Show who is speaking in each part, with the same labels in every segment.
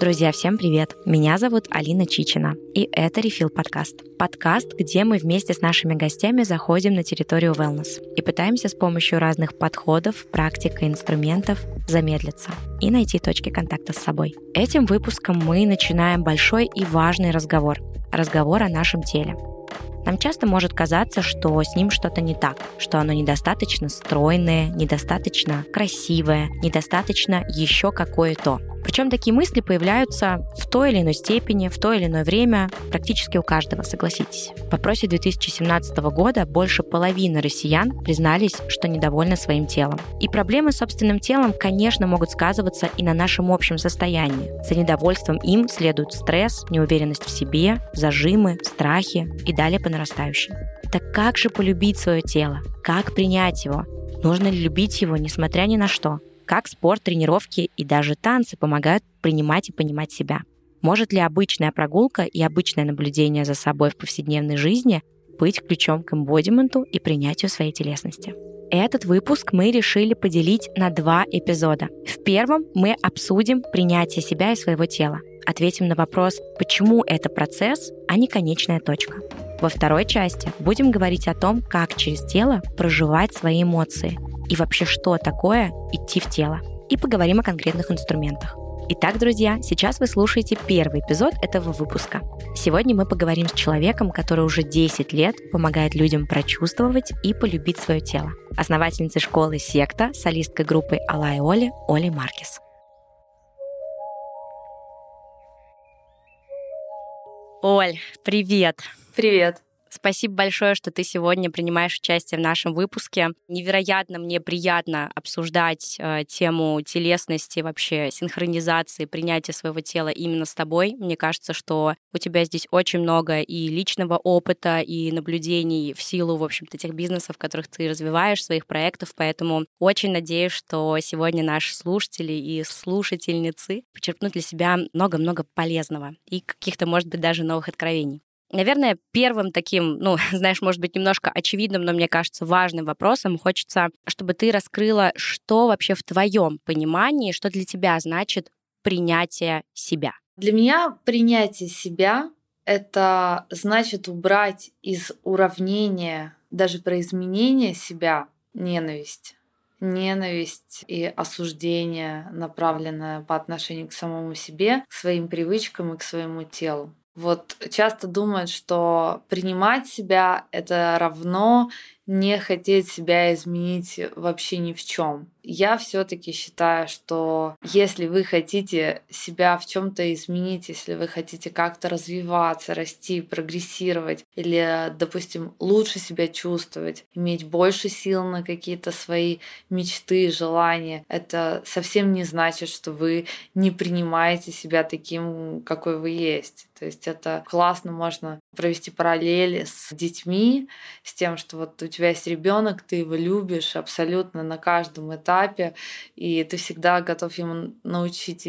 Speaker 1: Друзья, всем привет! Меня зовут Алина Чичина, и это Refill подкаст. Подкаст, где мы вместе с нашими гостями заходим на территорию wellness и пытаемся с помощью разных подходов, практик и инструментов замедлиться и найти точки контакта с собой. Этим выпуском мы начинаем большой и важный разговор. Разговор о нашем теле. Нам часто может казаться, что с ним что-то не так, что оно недостаточно стройное, недостаточно красивое, недостаточно еще какое-то. Причем такие мысли появляются в той или иной степени, в то или иное время, практически у каждого, согласитесь. В опросе 2017 года больше половины россиян признались, что недовольны своим телом. И проблемы с собственным телом, конечно, могут сказываться и на нашем общем состоянии. За недовольством им следует стресс, неуверенность в себе, зажимы, страхи и далее по нарастающей. Так как же полюбить свое тело? Как принять его? Нужно ли любить его, несмотря ни на что? Как спорт, тренировки и даже танцы помогают принимать и понимать себя. Может ли обычная прогулка и обычное наблюдение за собой в повседневной жизни быть ключом к эмбодименту и принятию своей телесности? Этот выпуск мы решили поделить на два эпизода. В первом мы обсудим принятие себя и своего тела. Ответим на вопрос, почему это процесс, а не конечная точка. Во второй части будем говорить о том, как через тело проживать свои эмоции и вообще что такое идти в тело. И поговорим о конкретных инструментах. Итак, друзья, сейчас вы слушаете первый эпизод этого выпуска. Сегодня мы поговорим с человеком, который уже 10 лет помогает людям прочувствовать и полюбить свое тело. Основательницей школы «Секта», солисткой группы «Алла и Оли» Оли Маркес. Оль, привет!
Speaker 2: Привет!
Speaker 1: Спасибо большое, что ты сегодня принимаешь участие в нашем выпуске. Невероятно мне приятно обсуждать э, тему телесности, вообще синхронизации, принятия своего тела именно с тобой. Мне кажется, что у тебя здесь очень много и личного опыта, и наблюдений в силу, в общем-то, тех бизнесов, которых ты развиваешь, своих проектов. Поэтому очень надеюсь, что сегодня наши слушатели и слушательницы почерпнут для себя много-много полезного и каких-то, может быть, даже новых откровений. Наверное, первым таким, ну, знаешь, может быть, немножко очевидным, но мне кажется, важным вопросом хочется, чтобы ты раскрыла, что вообще в твоем понимании, что для тебя значит принятие себя.
Speaker 2: Для меня принятие себя — это значит убрать из уравнения, даже про изменение себя, ненависть ненависть и осуждение, направленное по отношению к самому себе, к своим привычкам и к своему телу. Вот часто думают, что принимать себя это равно не хотеть себя изменить вообще ни в чем. Я все-таки считаю, что если вы хотите себя в чем-то изменить, если вы хотите как-то развиваться, расти, прогрессировать, или, допустим, лучше себя чувствовать, иметь больше сил на какие-то свои мечты, желания, это совсем не значит, что вы не принимаете себя таким, какой вы есть. То есть это классно можно провести параллели с детьми, с тем, что вот у тебя есть ребенок, ты его любишь абсолютно на каждом этапе, и ты всегда готов ему научить,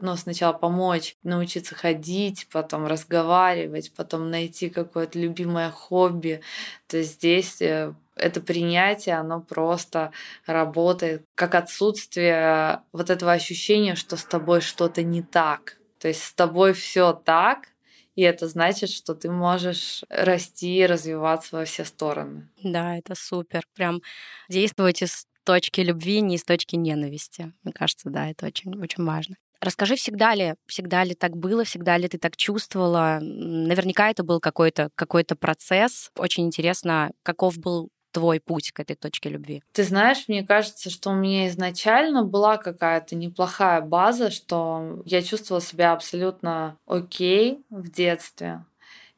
Speaker 2: ну, сначала помочь, научиться ходить, потом разговаривать, потом найти какое-то любимое хобби. То есть здесь э, это принятие, оно просто работает как отсутствие вот этого ощущения, что с тобой что-то не так. То есть с тобой все так, и это значит, что ты можешь расти и развиваться во все стороны.
Speaker 1: Да, это супер. Прям действуйте с точки любви, не с точки ненависти. Мне кажется, да, это очень, очень важно. Расскажи, всегда ли, всегда ли так было, всегда ли ты так чувствовала? Наверняка это был какой-то какой процесс. Очень интересно, каков был твой путь к этой точке любви?
Speaker 2: Ты знаешь, мне кажется, что у меня изначально была какая-то неплохая база, что я чувствовала себя абсолютно окей в детстве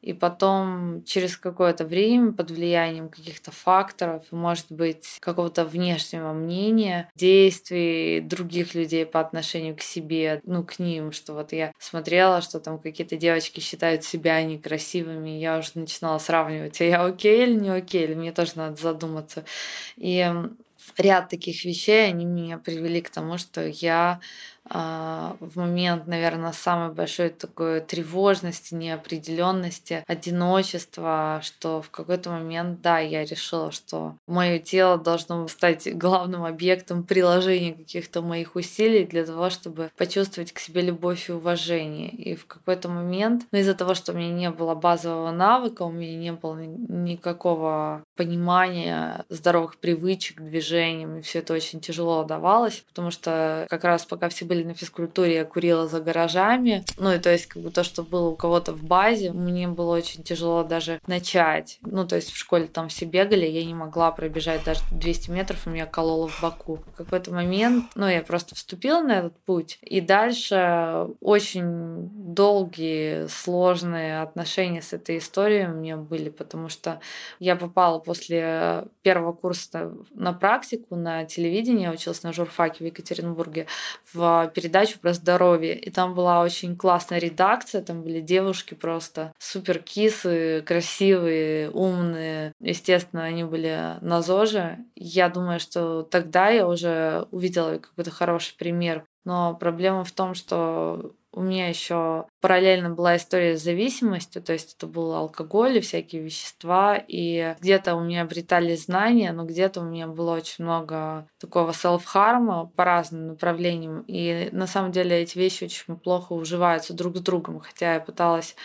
Speaker 2: и потом через какое-то время под влиянием каких-то факторов, может быть, какого-то внешнего мнения, действий других людей по отношению к себе, ну, к ним, что вот я смотрела, что там какие-то девочки считают себя некрасивыми, я уже начинала сравнивать, а я окей или не окей, или мне тоже надо задуматься. И ряд таких вещей, они меня привели к тому, что я в момент, наверное, самой большой такой тревожности, неопределенности, одиночества, что в какой-то момент, да, я решила, что мое тело должно стать главным объектом приложения каких-то моих усилий для того, чтобы почувствовать к себе любовь и уважение. И в какой-то момент, ну, из-за того, что у меня не было базового навыка, у меня не было никакого понимания здоровых привычек, движением, и все это очень тяжело давалось, потому что как раз пока все были на физкультуре, я курила за гаражами, ну и то есть как бы то, что было у кого-то в базе, мне было очень тяжело даже начать. Ну то есть в школе там все бегали, я не могла пробежать даже 200 метров, у меня кололо в боку. В какой-то момент, ну я просто вступила на этот путь, и дальше очень долгие, сложные отношения с этой историей у меня были, потому что я попала после первого курса на практику на телевидении, я училась на журфаке в Екатеринбурге, в передачу про здоровье. И там была очень классная редакция, там были девушки просто супер кисы, красивые, умные. Естественно, они были на ЗОЖе. Я думаю, что тогда я уже увидела какой-то хороший пример. Но проблема в том, что у меня еще параллельно была история с зависимостью, то есть это был алкоголь и всякие вещества, и где-то у меня обретали знания, но где-то у меня было очень много такого селф-харма по разным направлениям, и на самом деле эти вещи очень плохо уживаются друг с другом, хотя я пыталась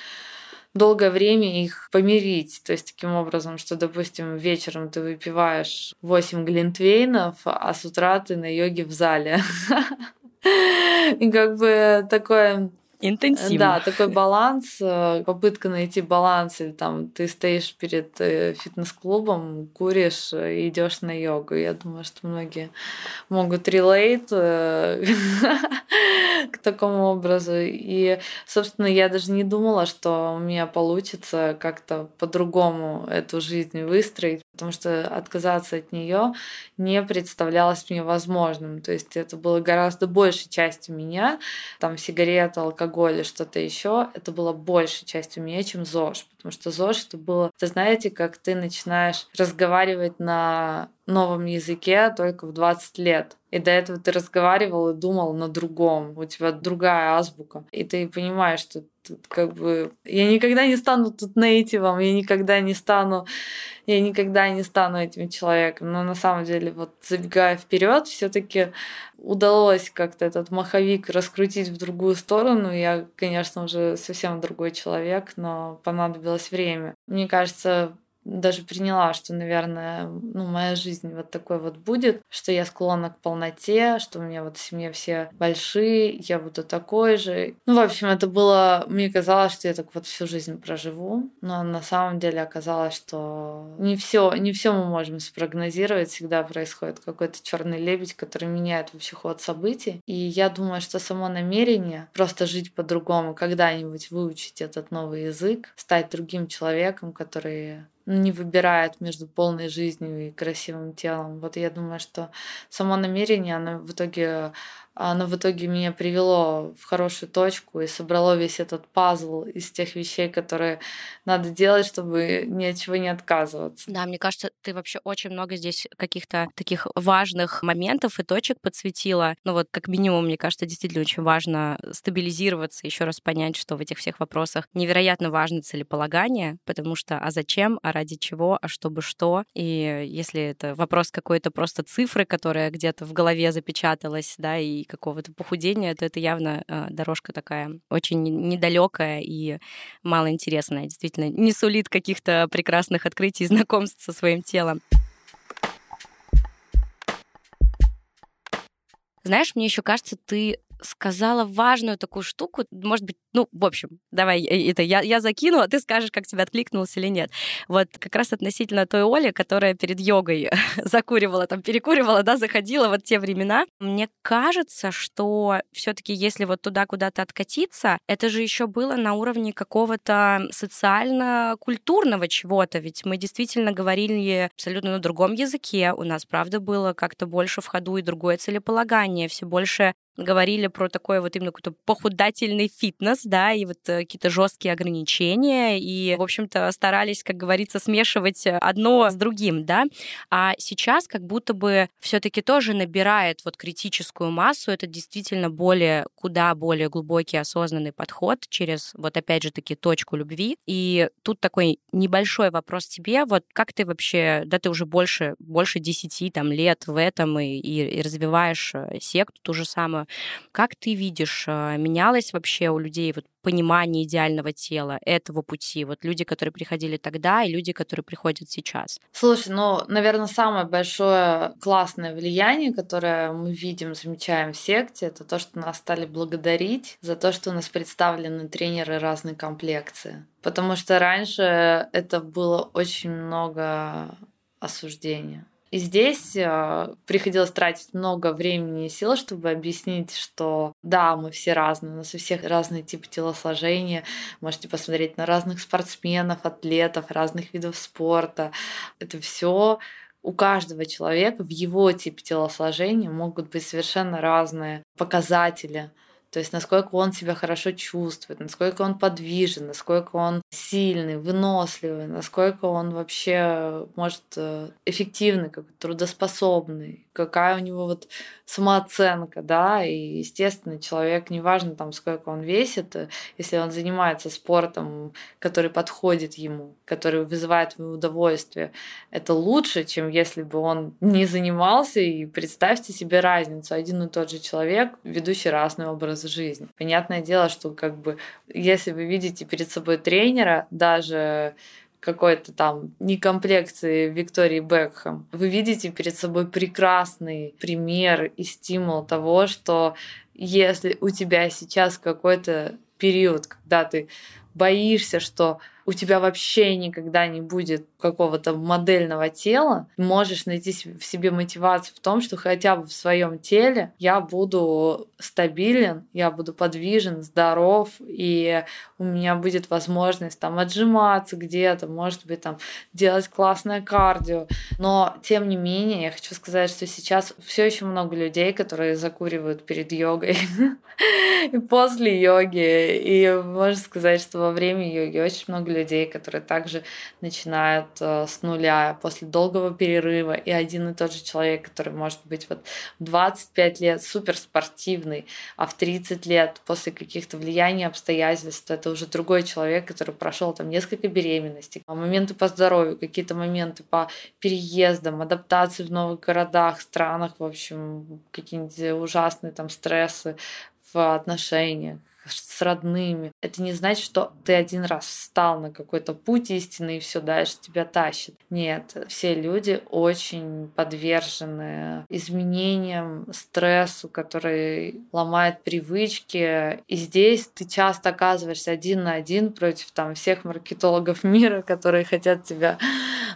Speaker 2: долгое время их помирить. То есть таким образом, что, допустим, вечером ты выпиваешь 8 глинтвейнов, а с утра ты на йоге в зале. И как бы такое
Speaker 1: Интенсивно.
Speaker 2: Да, такой баланс, э, попытка найти баланс, или там ты стоишь перед э, фитнес-клубом, куришь и идешь на йогу. Я думаю, что многие могут релейт э, к такому образу. И, собственно, я даже не думала, что у меня получится как-то по-другому эту жизнь выстроить, потому что отказаться от нее не представлялось мне возможным. То есть это было гораздо большей частью меня. Там сигарета, алкоголь алкоголь или что-то еще, это было большей частью меня, чем ЗОЖ. Потому что ЗОЖ это было, это знаете, как ты начинаешь разговаривать на новом языке только в 20 лет. И до этого ты разговаривал и думал на другом. У тебя другая азбука. И ты понимаешь, что тут как бы... Я никогда не стану тут нейтивом, я никогда не стану... Я никогда не стану этим человеком. Но на самом деле, вот забегая вперед, все таки удалось как-то этот маховик раскрутить в другую сторону. Я, конечно, уже совсем другой человек, но понадобилось время. Мне кажется, даже приняла, что, наверное, ну, моя жизнь вот такой вот будет, что я склонна к полноте, что у меня вот в семье все большие, я буду такой же. Ну, в общем, это было... Мне казалось, что я так вот всю жизнь проживу, но на самом деле оказалось, что не все, не все мы можем спрогнозировать, всегда происходит какой-то черный лебедь, который меняет вообще ход событий. И я думаю, что само намерение просто жить по-другому, когда-нибудь выучить этот новый язык, стать другим человеком, который не выбирает между полной жизнью и красивым телом. Вот я думаю, что само намерение, оно в итоге оно в итоге меня привело в хорошую точку и собрало весь этот пазл из тех вещей, которые надо делать, чтобы ни от чего не отказываться.
Speaker 1: Да, мне кажется, ты вообще очень много здесь каких-то таких важных моментов и точек подсветила. Ну вот, как минимум, мне кажется, действительно очень важно стабилизироваться, еще раз понять, что в этих всех вопросах невероятно важно целеполагание, потому что а зачем, а ради чего, а чтобы что. И если это вопрос какой-то просто цифры, которая где-то в голове запечаталась, да, и какого-то похудения, то это явно э, дорожка такая очень недалекая и малоинтересная. Действительно, не сулит каких-то прекрасных открытий и знакомств со своим телом. Знаешь, мне еще кажется, ты сказала важную такую штуку, может быть, ну, в общем, давай э, это я, я закину, а ты скажешь, как тебе откликнулось или нет. Вот как раз относительно той Оли, которая перед йогой закуривала, там, перекуривала, да, заходила вот те времена. Мне кажется, что все таки если вот туда куда-то откатиться, это же еще было на уровне какого-то социально-культурного чего-то, ведь мы действительно говорили абсолютно на другом языке, у нас, правда, было как-то больше в ходу и другое целеполагание, все больше говорили про такой вот именно какой-то похудательный фитнес, да, и вот э, какие-то жесткие ограничения, и, в общем-то, старались, как говорится, смешивать одно с другим, да. А сейчас как будто бы все таки тоже набирает вот критическую массу, это действительно более, куда более глубокий осознанный подход через, вот опять же таки, точку любви. И тут такой небольшой вопрос тебе, вот как ты вообще, да, ты уже больше, больше 10 там, лет в этом и, и, и развиваешь э, секту ту же самую, как ты видишь, э, менялось вообще у людей вот понимание идеального тела, этого пути? Вот люди, которые приходили тогда, и люди, которые приходят сейчас.
Speaker 2: Слушай, ну, наверное, самое большое классное влияние, которое мы видим, замечаем в секте, это то, что нас стали благодарить за то, что у нас представлены тренеры разной комплекции. Потому что раньше это было очень много осуждения. И здесь э, приходилось тратить много времени и сил, чтобы объяснить, что да, мы все разные, у нас у всех разный тип телосложения. Можете посмотреть на разных спортсменов, атлетов, разных видов спорта. Это все у каждого человека в его типе телосложения могут быть совершенно разные показатели то есть насколько он себя хорошо чувствует, насколько он подвижен, насколько он сильный, выносливый, насколько он вообще может э, эффективный, как трудоспособный, какая у него вот самооценка, да, и, естественно, человек, неважно там, сколько он весит, э, если он занимается спортом, который подходит ему, который вызывает ему удовольствие, это лучше, чем если бы он не занимался, и представьте себе разницу, один и тот же человек, ведущий разный образ жизни. Понятное дело, что как бы, если вы видите перед собой тренера, даже какой-то там некомплекции Виктории Бекхэм, вы видите перед собой прекрасный пример и стимул того, что если у тебя сейчас какой-то период, когда ты боишься, что у тебя вообще никогда не будет какого-то модельного тела, можешь найти в себе мотивацию в том, что хотя бы в своем теле я буду стабилен, я буду подвижен, здоров, и у меня будет возможность там отжиматься где-то, может быть, там делать классное кардио. Но, тем не менее, я хочу сказать, что сейчас все еще много людей, которые закуривают перед йогой и после йоги. И можно сказать, что во время йоги очень много людей, которые также начинают э, с нуля после долгого перерыва, и один и тот же человек, который может быть вот в 25 лет суперспортивный, а в 30 лет после каких-то влияний обстоятельств это уже другой человек, который прошел там несколько беременностей, а моменты по здоровью, какие-то моменты по переездам, адаптации в новых городах, странах, в общем, какие-нибудь ужасные там стрессы в отношениях с родными. Это не значит, что ты один раз встал на какой-то путь истины и все дальше тебя тащит. Нет, все люди очень подвержены изменениям, стрессу, который ломает привычки. И здесь ты часто оказываешься один на один против там всех маркетологов мира, которые хотят тебя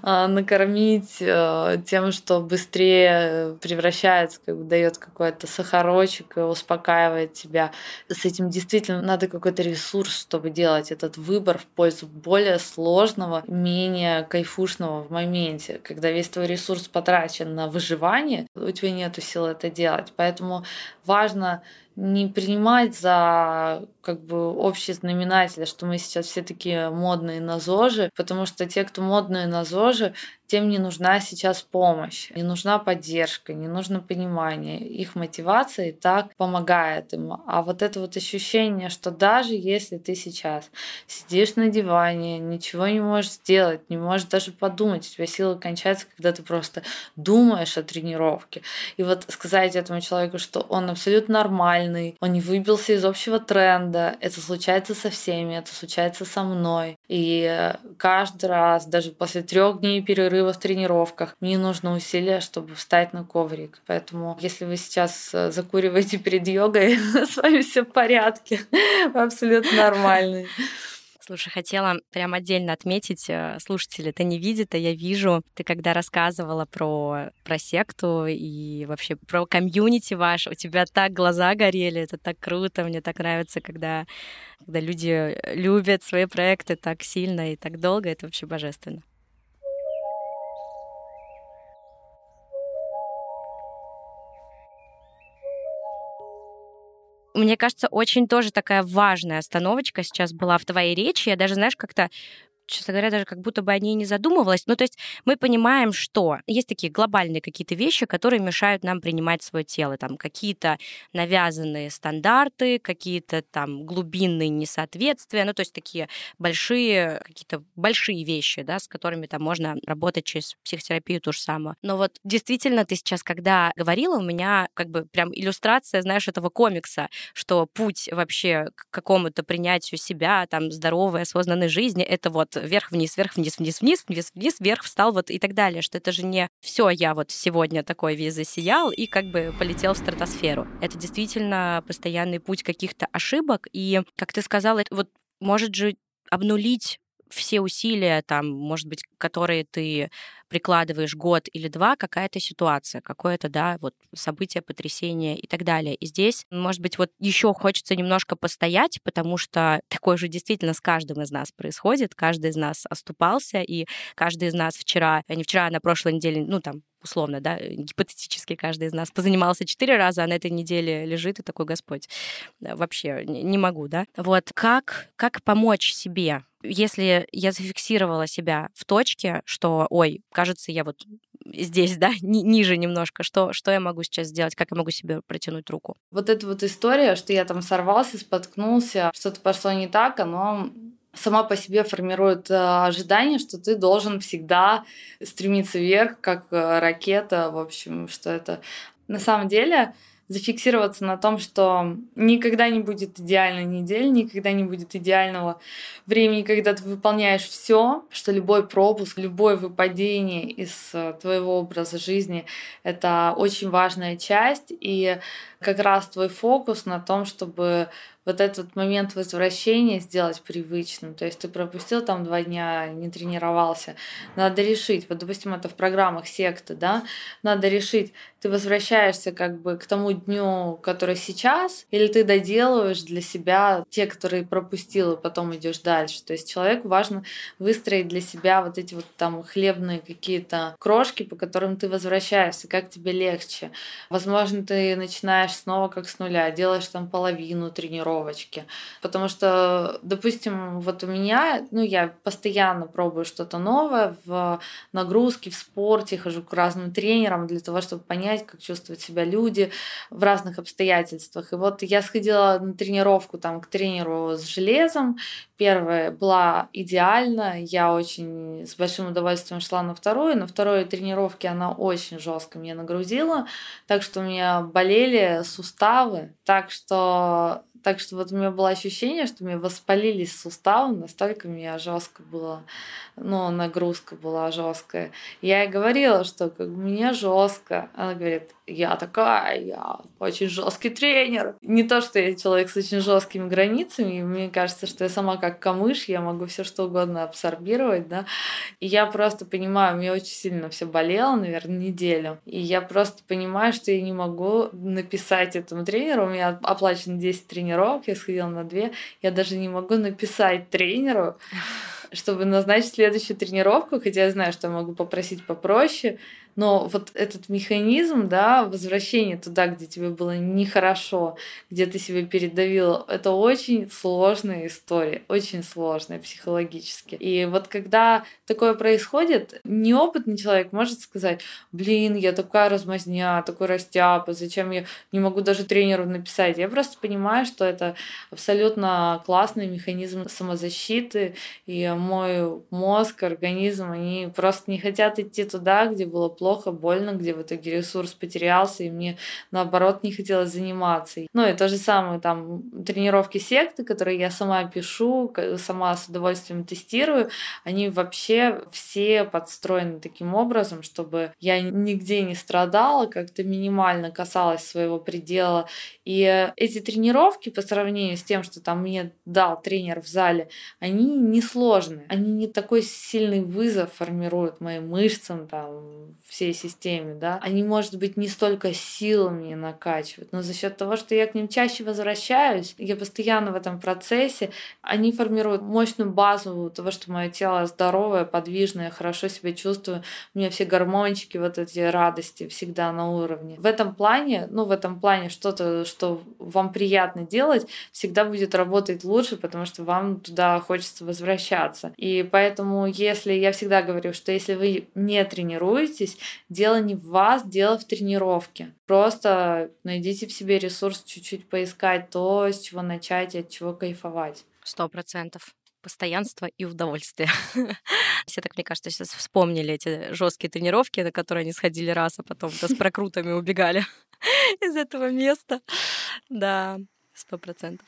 Speaker 2: а, накормить а, тем, что быстрее превращается, как бы дает какой-то сахарочек и успокаивает тебя. С этим действительно надо какой-то ресурс, чтобы делать этот выбор в пользу более сложного, менее кайфушного в моменте, когда весь твой ресурс потрачен на выживание, у тебя нет сил это делать. Поэтому важно не принимать за как бы общий знаменатель, что мы сейчас все такие модные на ЗОЖи, потому что те, кто модные на ЗОЖи, тем не нужна сейчас помощь, не нужна поддержка, не нужно понимание. Их мотивация и так помогает им. А вот это вот ощущение, что даже если ты сейчас сидишь на диване, ничего не можешь сделать, не можешь даже подумать, у тебя силы кончаются, когда ты просто думаешь о тренировке. И вот сказать этому человеку, что он абсолютно нормальный, он не выбился из общего тренда, это случается со всеми, это случается со мной. И каждый раз, даже после трех дней перерыва в тренировках, мне нужно усилия, чтобы встать на коврик. Поэтому, если вы сейчас э, закуриваете перед йогой, с вами все в порядке. Абсолютно нормальный.
Speaker 1: Слушай, хотела прям отдельно отметить, э, слушатели это не видят, а я вижу, ты когда рассказывала про, про секту и вообще про комьюнити ваш, у тебя так глаза горели, это так круто, мне так нравится, когда, когда люди любят свои проекты так сильно и так долго, это вообще божественно. Мне кажется, очень тоже такая важная остановочка сейчас была в твоей речи. Я даже, знаешь, как-то честно говоря, даже как будто бы о ней не задумывалась. Ну, то есть мы понимаем, что есть такие глобальные какие-то вещи, которые мешают нам принимать свое тело. Там какие-то навязанные стандарты, какие-то там глубинные несоответствия, ну, то есть такие большие, какие-то большие вещи, да, с которыми там можно работать через психотерапию ту же самую. Но вот действительно ты сейчас, когда говорила, у меня как бы прям иллюстрация, знаешь, этого комикса, что путь вообще к какому-то принятию себя, там, здоровой, осознанной жизни, это вот вверх-вниз, вверх-вниз, вниз-вниз, вниз-вниз, вверх, встал вот и так далее, что это же не все я вот сегодня такой весь засиял и как бы полетел в стратосферу. Это действительно постоянный путь каких-то ошибок, и, как ты сказала, вот может же обнулить все усилия, там, может быть, которые ты прикладываешь год или два, какая-то ситуация, какое-то, да, вот событие, потрясение и так далее. И здесь, может быть, вот еще хочется немножко постоять, потому что такое же действительно с каждым из нас происходит, каждый из нас оступался, и каждый из нас вчера, не вчера, а на прошлой неделе, ну, там, условно, да, гипотетически каждый из нас позанимался четыре раза, а на этой неделе лежит и такой Господь. Вообще не могу, да. Вот как, как помочь себе если я зафиксировала себя в точке, что, ой, кажется, я вот здесь, да, ни, ниже немножко, что, что я могу сейчас сделать, как я могу себе протянуть руку?
Speaker 2: Вот эта вот история, что я там сорвался, споткнулся, что-то пошло не так, оно сама по себе формирует э, ожидание, что ты должен всегда стремиться вверх, как э, ракета, в общем, что это. На самом деле зафиксироваться на том, что никогда не будет идеальной недели, никогда не будет идеального времени, когда ты выполняешь все, что любой пропуск, любое выпадение из э, твоего образа жизни — это очень важная часть, и как раз твой фокус на том, чтобы вот этот момент возвращения сделать привычным. То есть ты пропустил там два дня, не тренировался. Надо решить, вот, допустим, это в программах секты, да, надо решить, ты возвращаешься как бы к тому дню, который сейчас, или ты доделываешь для себя те, которые пропустил, и потом идешь дальше. То есть человеку важно выстроить для себя вот эти вот там хлебные какие-то крошки, по которым ты возвращаешься, как тебе легче. Возможно, ты начинаешь снова как с нуля, делаешь там половину тренировок, тренировочки. Потому что, допустим, вот у меня, ну, я постоянно пробую что-то новое в нагрузке, в спорте, хожу к разным тренерам для того, чтобы понять, как чувствуют себя люди в разных обстоятельствах. И вот я сходила на тренировку там к тренеру с железом. Первая была идеально, я очень с большим удовольствием шла на вторую. На второй тренировке она очень жестко меня нагрузила, так что у меня болели суставы. Так что так что вот у меня было ощущение, что меня воспалились суставы, настолько меня жестко было, ну, нагрузка была жесткая. Я ей говорила, что как бы мне жестко. Она говорит, я такая, я очень жесткий тренер. Не то, что я человек с очень жесткими границами, мне кажется, что я сама как камыш, я могу все что угодно абсорбировать, да. И я просто понимаю, мне очень сильно все болело, наверное, неделю. И я просто понимаю, что я не могу написать этому тренеру. У меня оплачено 10 тренировок, я сходила на 2. Я даже не могу написать тренеру, чтобы назначить следующую тренировку, хотя я знаю, что я могу попросить попроще, но вот этот механизм, да, возвращения туда, где тебе было нехорошо, где ты себя передавил, это очень сложная история, очень сложная психологически. И вот когда такое происходит, неопытный человек может сказать, блин, я такая размазня, такой растяпа, зачем я не могу даже тренеру написать. Я просто понимаю, что это абсолютно классный механизм самозащиты, и мой мозг, организм, они просто не хотят идти туда, где было плохо плохо, больно, где в итоге ресурс потерялся, и мне, наоборот, не хотелось заниматься. Ну и то же самое, там, тренировки секты, которые я сама пишу, сама с удовольствием тестирую, они вообще все подстроены таким образом, чтобы я нигде не страдала, как-то минимально касалась своего предела. И эти тренировки по сравнению с тем, что там мне дал тренер в зале, они не сложные, они не такой сильный вызов формируют моим мышцам, там, всей системе, да, они, может быть, не столько силами накачивают, но за счет того, что я к ним чаще возвращаюсь, я постоянно в этом процессе, они формируют мощную базу того, что мое тело здоровое, подвижное, хорошо себя чувствую, у меня все гормончики, вот эти радости всегда на уровне. В этом плане, ну, в этом плане что-то, что вам приятно делать, всегда будет работать лучше, потому что вам туда хочется возвращаться. И поэтому, если я всегда говорю, что если вы не тренируетесь, дело не в вас, дело в тренировке. Просто найдите в себе ресурс чуть-чуть поискать то, с чего начать и от чего кайфовать.
Speaker 1: Сто процентов постоянство и удовольствие. Все так, мне кажется, сейчас вспомнили эти жесткие тренировки, на которые они сходили раз, а потом с прокрутами убегали из этого места. Да, сто процентов.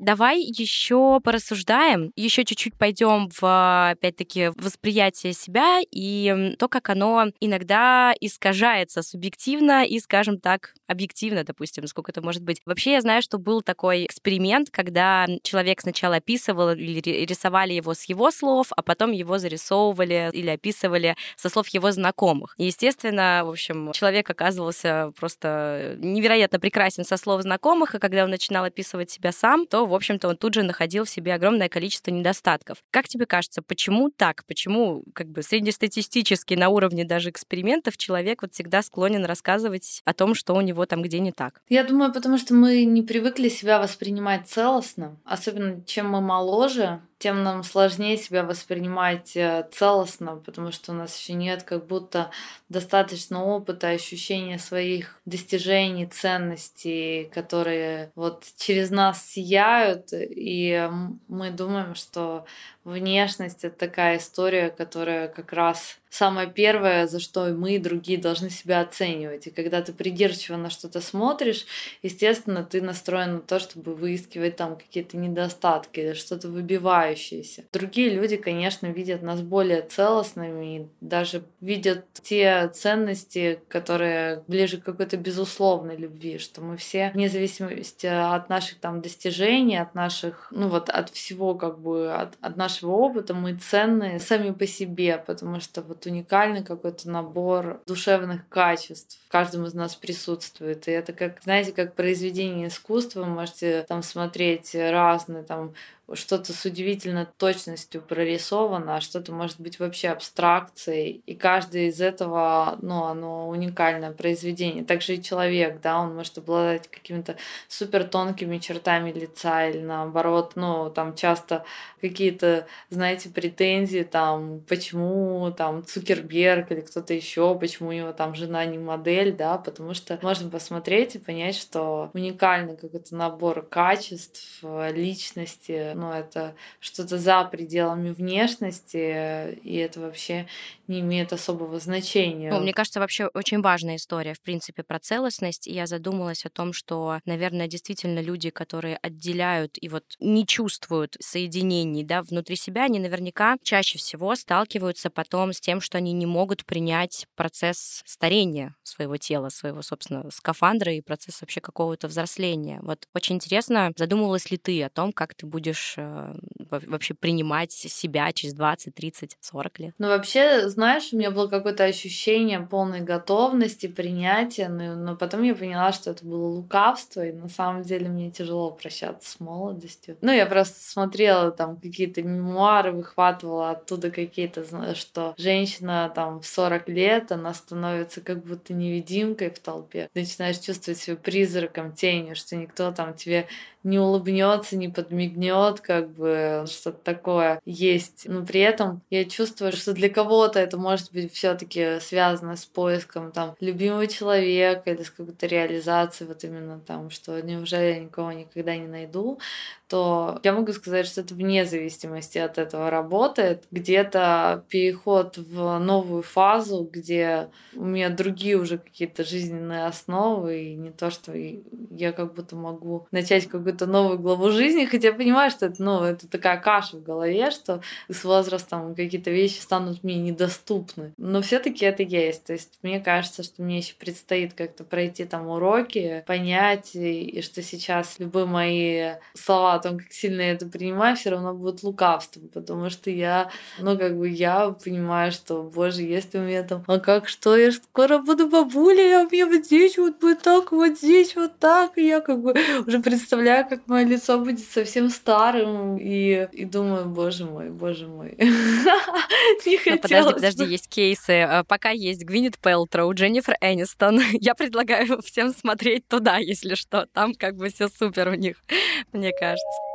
Speaker 1: Давай еще порассуждаем, еще чуть-чуть пойдем в, опять-таки, восприятие себя и то, как оно иногда искажается субъективно и, скажем так, объективно, допустим, сколько это может быть. Вообще я знаю, что был такой эксперимент, когда человек сначала описывал или рисовали его с его слов, а потом его зарисовывали или описывали со слов его знакомых. И, естественно, в общем, человек оказывался просто невероятно прекрасен со слов знакомых, и когда он начинал описывать себя сам, то в общем-то, он тут же находил в себе огромное количество недостатков. Как тебе кажется, почему так? Почему как бы среднестатистически на уровне даже экспериментов человек вот всегда склонен рассказывать о том, что у него там где не так?
Speaker 2: Я думаю, потому что мы не привыкли себя воспринимать целостно, особенно чем мы моложе, тем нам сложнее себя воспринимать э, целостно, потому что у нас еще нет как будто достаточно опыта, ощущения своих достижений, ценностей, которые вот через нас сияют, и мы думаем, что внешность это такая история, которая как раз самое первое, за что мы и другие должны себя оценивать. И когда ты придирчиво на что-то смотришь, естественно, ты настроен на то, чтобы выискивать там какие-то недостатки что-то выбивающееся. Другие люди, конечно, видят нас более целостными даже видят те ценности, которые ближе к какой-то безусловной любви, что мы все, вне зависимости от наших там достижений, от наших, ну вот от всего как бы, от, от нашего опыта, мы ценные сами по себе, потому что вот уникальный какой-то набор душевных качеств в каждом из нас присутствует. И это как, знаете, как произведение искусства, вы можете там смотреть разные там что-то с удивительной точностью прорисовано, а что-то может быть вообще абстракцией. И каждый из этого, ну, оно уникальное произведение. Также и человек, да, он может обладать какими-то супер тонкими чертами лица или наоборот, ну, там часто какие-то, знаете, претензии, там, почему там Цукерберг или кто-то еще, почему у него там жена не модель, да, потому что можно посмотреть и понять, что уникальный какой-то набор качеств, личности, ну, это что-то за пределами внешности, и это вообще не имеет особого значения.
Speaker 1: Ну, мне кажется, вообще очень важная история, в принципе, про целостность. И я задумалась о том, что, наверное, действительно люди, которые отделяют и вот не чувствуют соединений да, внутри себя, они наверняка чаще всего сталкиваются потом с тем, что они не могут принять процесс старения своего тела, своего, собственно, скафандра и процесс вообще какого-то взросления. Вот очень интересно, задумывалась ли ты о том, как ты будешь э, вообще принимать себя через 20, 30, 40 лет?
Speaker 2: Ну, вообще, знаешь, у меня было какое-то ощущение полной готовности, принятия, но, но потом я поняла, что это было лукавство, и на самом деле мне тяжело прощаться с молодостью. Ну, я просто смотрела там какие-то мемуары, выхватывала оттуда какие-то, что женщина там в 40 лет, она становится как будто невидимкой в толпе. Начинаешь чувствовать себя призраком, тенью, что никто там тебе не улыбнется, не подмигнет, как бы что-то такое есть. Но при этом я чувствую, что для кого-то это может быть все-таки связано с поиском там любимого человека или с какой-то реализацией, вот именно там, что неужели я никого никогда не найду, то я могу сказать, что это вне зависимости от этого работает. Где-то переход в новую фазу, где у меня другие уже какие-то жизненные основы, и не то, что я как будто могу начать какую-то новую главу жизни, хотя я понимаю, что это, ну, это такая каша в голове, что с возрастом какие-то вещи станут мне недоступны, доступны. Но все-таки это есть. То есть мне кажется, что мне еще предстоит как-то пройти там уроки, понять, и, и что сейчас любые мои слова о том, как сильно я это принимаю, все равно будут лукавством, потому что я, ну как бы я понимаю, что, боже, если у меня там, а как что, я скоро буду бабулей, а у меня вот здесь вот будет так, вот здесь вот так, и я как бы уже представляю, как мое лицо будет совсем старым, и, и думаю, боже мой, боже мой.
Speaker 1: Не ну, подожди, подожди, есть кейсы. А, пока есть Гвинет Пелтроу, Дженнифер Энистон. Я предлагаю всем смотреть туда, если что. Там как бы все супер у них, мне кажется.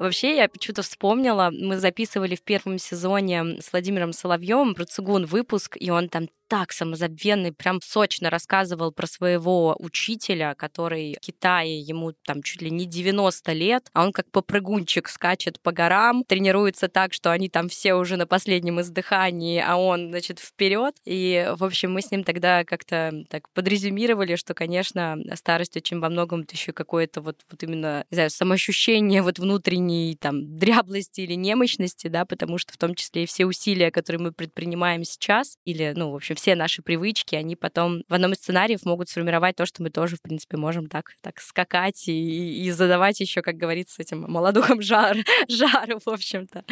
Speaker 1: Вообще, я почему-то вспомнила, мы записывали в первом сезоне с Владимиром Соловьевым про цигун выпуск, и он там так самозабвенный, прям сочно рассказывал про своего учителя, который в Китае, ему там чуть ли не 90 лет, а он как попрыгунчик скачет по горам, тренируется так, что они там все уже на последнем издыхании, а он, значит, вперед. И, в общем, мы с ним тогда как-то так подрезюмировали, что, конечно, старость очень во многом еще какое-то вот, вот именно, не знаю, самоощущение вот внутренней там дряблости или немощности, да, потому что в том числе и все усилия, которые мы предпринимаем сейчас, или, ну, в общем, все наши привычки, они потом в одном из сценариев могут сформировать то, что мы тоже, в принципе, можем так, так скакать и, и задавать еще, как говорится, этим молодухам жар, жару, в общем-то.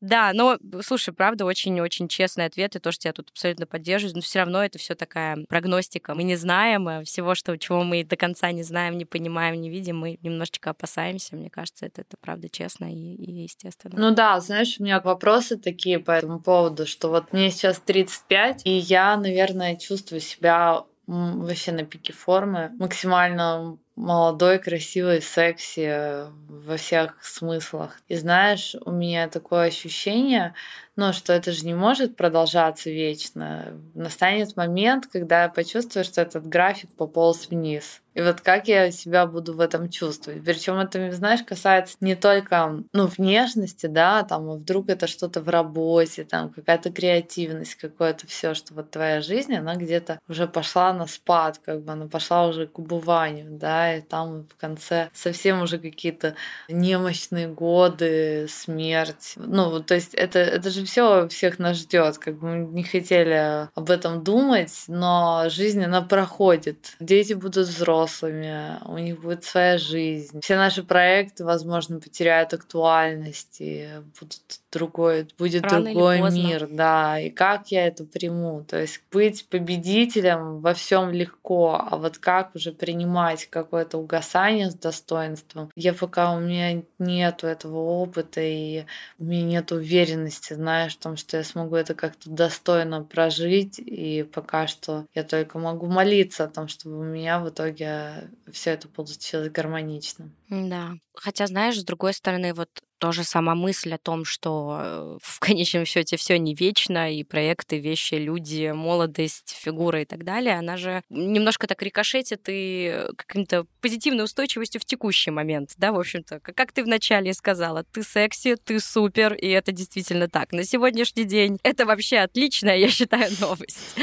Speaker 1: Да, но, слушай, правда, очень-очень честный ответ, и то, что я тут абсолютно поддерживаю, но все равно это все такая прогностика. Мы не знаем э, всего, что, чего мы до конца не знаем, не понимаем, не видим, мы немножечко опасаемся, мне кажется, это, это правда честно и, и естественно.
Speaker 2: Ну да, знаешь, у меня вопросы такие по этому поводу, что вот мне сейчас 35, и я я, наверное, чувствую себя вообще на пике формы, максимально молодой, красивой, секси во всех смыслах. И знаешь, у меня такое ощущение, ну, что это же не может продолжаться вечно. Настанет момент, когда я почувствую, что этот график пополз вниз. И вот как я себя буду в этом чувствовать. Причем это, знаешь, касается не только ну, внешности, да, там, а вдруг это что-то в работе, там, какая-то креативность, какое-то все, что вот твоя жизнь, она где-то уже пошла на спад, как бы она пошла уже к убыванию, да, и там в конце совсем уже какие-то немощные годы, смерть. Ну, то есть это, это же все всех нас ждет. Как бы мы не хотели об этом думать, но жизнь, она проходит. Дети будут взрослыми, у них будет своя жизнь. Все наши проекты, возможно, потеряют актуальность и будут другой, будет Рано другой мир, да. И как я это приму? То есть быть победителем во всем легко, а вот как уже принимать какое-то угасание с достоинством, я пока у меня нету этого опыта и у меня нет уверенности, знаешь, в том, что я смогу это как-то достойно прожить, и пока что я только могу молиться о том, чтобы у меня в итоге все это получилось гармонично.
Speaker 1: Да. Хотя, знаешь, с другой стороны, вот тоже сама мысль о том, что э, в конечном счете все не вечно, и проекты, вещи, люди, молодость, фигура и так далее, она же немножко так рикошетит и каким-то позитивной устойчивостью в текущий момент, да, в общем-то, как ты вначале сказала, ты секси, ты супер, и это действительно так. На сегодняшний день это вообще отличная, я считаю, новость.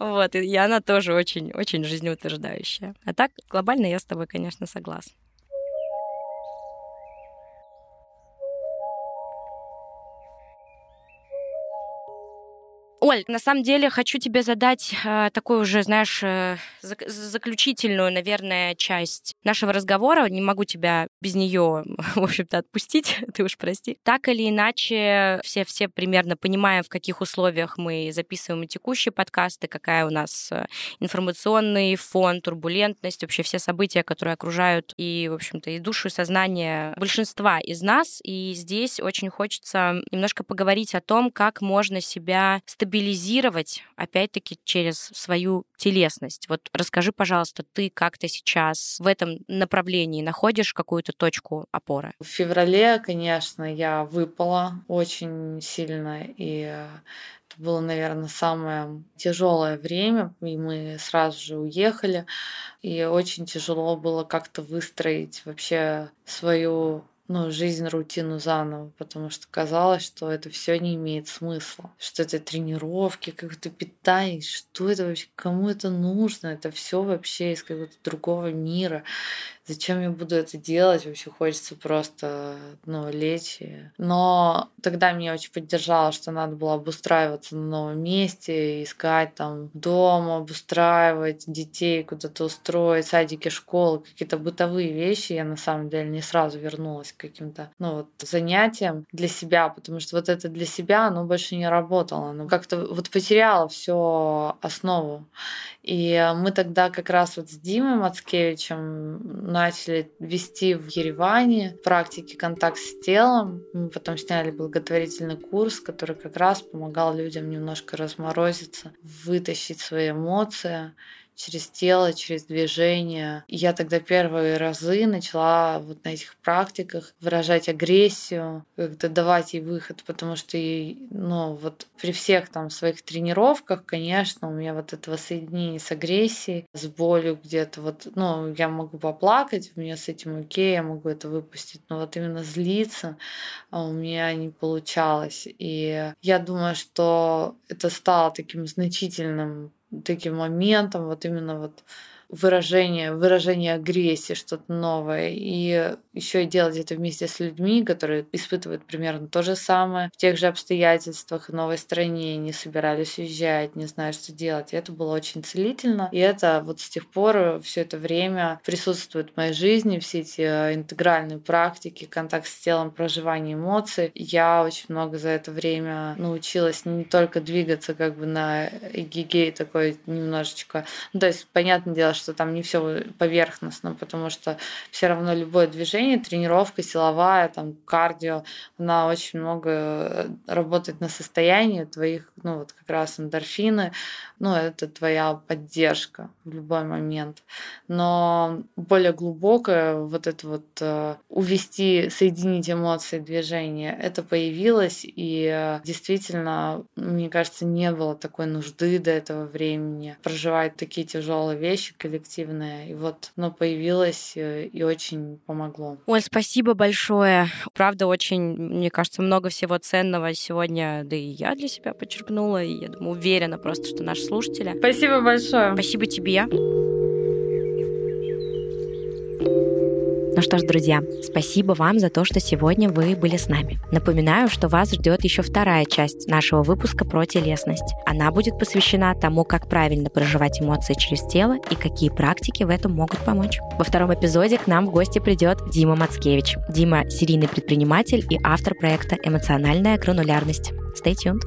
Speaker 1: Вот, и она тоже очень-очень жизнеутверждающая. А так, глобально я с тобой, конечно, согласна. Оль, на самом деле хочу тебе задать э, такую уже, знаешь, э, зак- заключительную, наверное, часть нашего разговора. Не могу тебя без нее, в общем-то, отпустить, ты уж прости. Так или иначе, все, все примерно понимаем, в каких условиях мы записываем текущие подкасты, какая у нас э, информационный фон, турбулентность, вообще все события, которые окружают и, в общем-то, и душу, и сознание большинства из нас. И здесь очень хочется немножко поговорить о том, как можно себя стабилизировать стабилизировать, опять-таки, через свою телесность. Вот расскажи, пожалуйста, ты как-то сейчас в этом направлении находишь какую-то точку опоры?
Speaker 2: В феврале, конечно, я выпала очень сильно, и это было, наверное, самое тяжелое время, и мы сразу же уехали, и очень тяжело было как-то выстроить вообще свою ну, жизнь, рутину заново, потому что казалось, что это все не имеет смысла, что это тренировки, как то питание, что это вообще, кому это нужно, это все вообще из какого-то другого мира. Зачем я буду это делать, вообще хочется просто, ну, лечь. Но тогда меня очень поддержало, что надо было обустраиваться на новом месте, искать там дом, обустраивать, детей куда-то устроить, садики, школы, какие-то бытовые вещи. Я на самом деле не сразу вернулась к каким-то, ну, вот, занятиям для себя, потому что вот это для себя, оно больше не работало. Оно как-то вот потеряло все основу. И мы тогда как раз вот с Димой Мацкевичем начали вести в Ереване практики контакт с телом. Мы потом сняли благотворительный курс, который как раз помогал людям немножко разморозиться, вытащить свои эмоции через тело, через движение. И я тогда первые разы начала вот на этих практиках выражать агрессию, как-то давать ей выход, потому что, ну, вот при всех там своих тренировках, конечно, у меня вот этого соединения с агрессией, с болью где-то, вот, ну, я могу поплакать, у меня с этим окей, я могу это выпустить, но вот именно злиться а у меня не получалось. И я думаю, что это стало таким значительным таким моментом, вот именно вот выражение, выражение агрессии, что-то новое. И еще и делать это вместе с людьми, которые испытывают примерно то же самое в тех же обстоятельствах, в новой стране, не собирались уезжать, не знают, что делать. И это было очень целительно. И это вот с тех пор все это время присутствует в моей жизни, все эти э, интегральные практики, контакт с телом, проживание эмоций. Я очень много за это время научилась не только двигаться как бы на эгигей такой немножечко. Ну, то есть, понятное дело, что там не все поверхностно, потому что все равно любое движение, тренировка силовая, там кардио, она очень много э, работает на состояние твоих, ну вот как раз эндорфины, ну это твоя поддержка в любой момент. Но более глубокое вот это вот э, увести, соединить эмоции, движения, это появилось, и э, действительно, мне кажется, не было такой нужды до этого времени проживать такие тяжелые вещи, коллективное. И вот оно появилось э, и очень помогло.
Speaker 1: Ой, спасибо большое. Правда, очень, мне кажется, много всего ценного сегодня, да и я для себя почерпнула, и я думаю, уверена просто, что наши слушатели.
Speaker 2: Спасибо большое.
Speaker 1: Спасибо тебе. Ну что ж, друзья, спасибо вам за то, что сегодня вы были с нами. Напоминаю, что вас ждет еще вторая часть нашего выпуска про телесность. Она будет посвящена тому, как правильно проживать эмоции через тело и какие практики в этом могут помочь. Во втором эпизоде к нам в гости придет Дима Мацкевич. Дима – серийный предприниматель и автор проекта «Эмоциональная гранулярность». Stay tuned.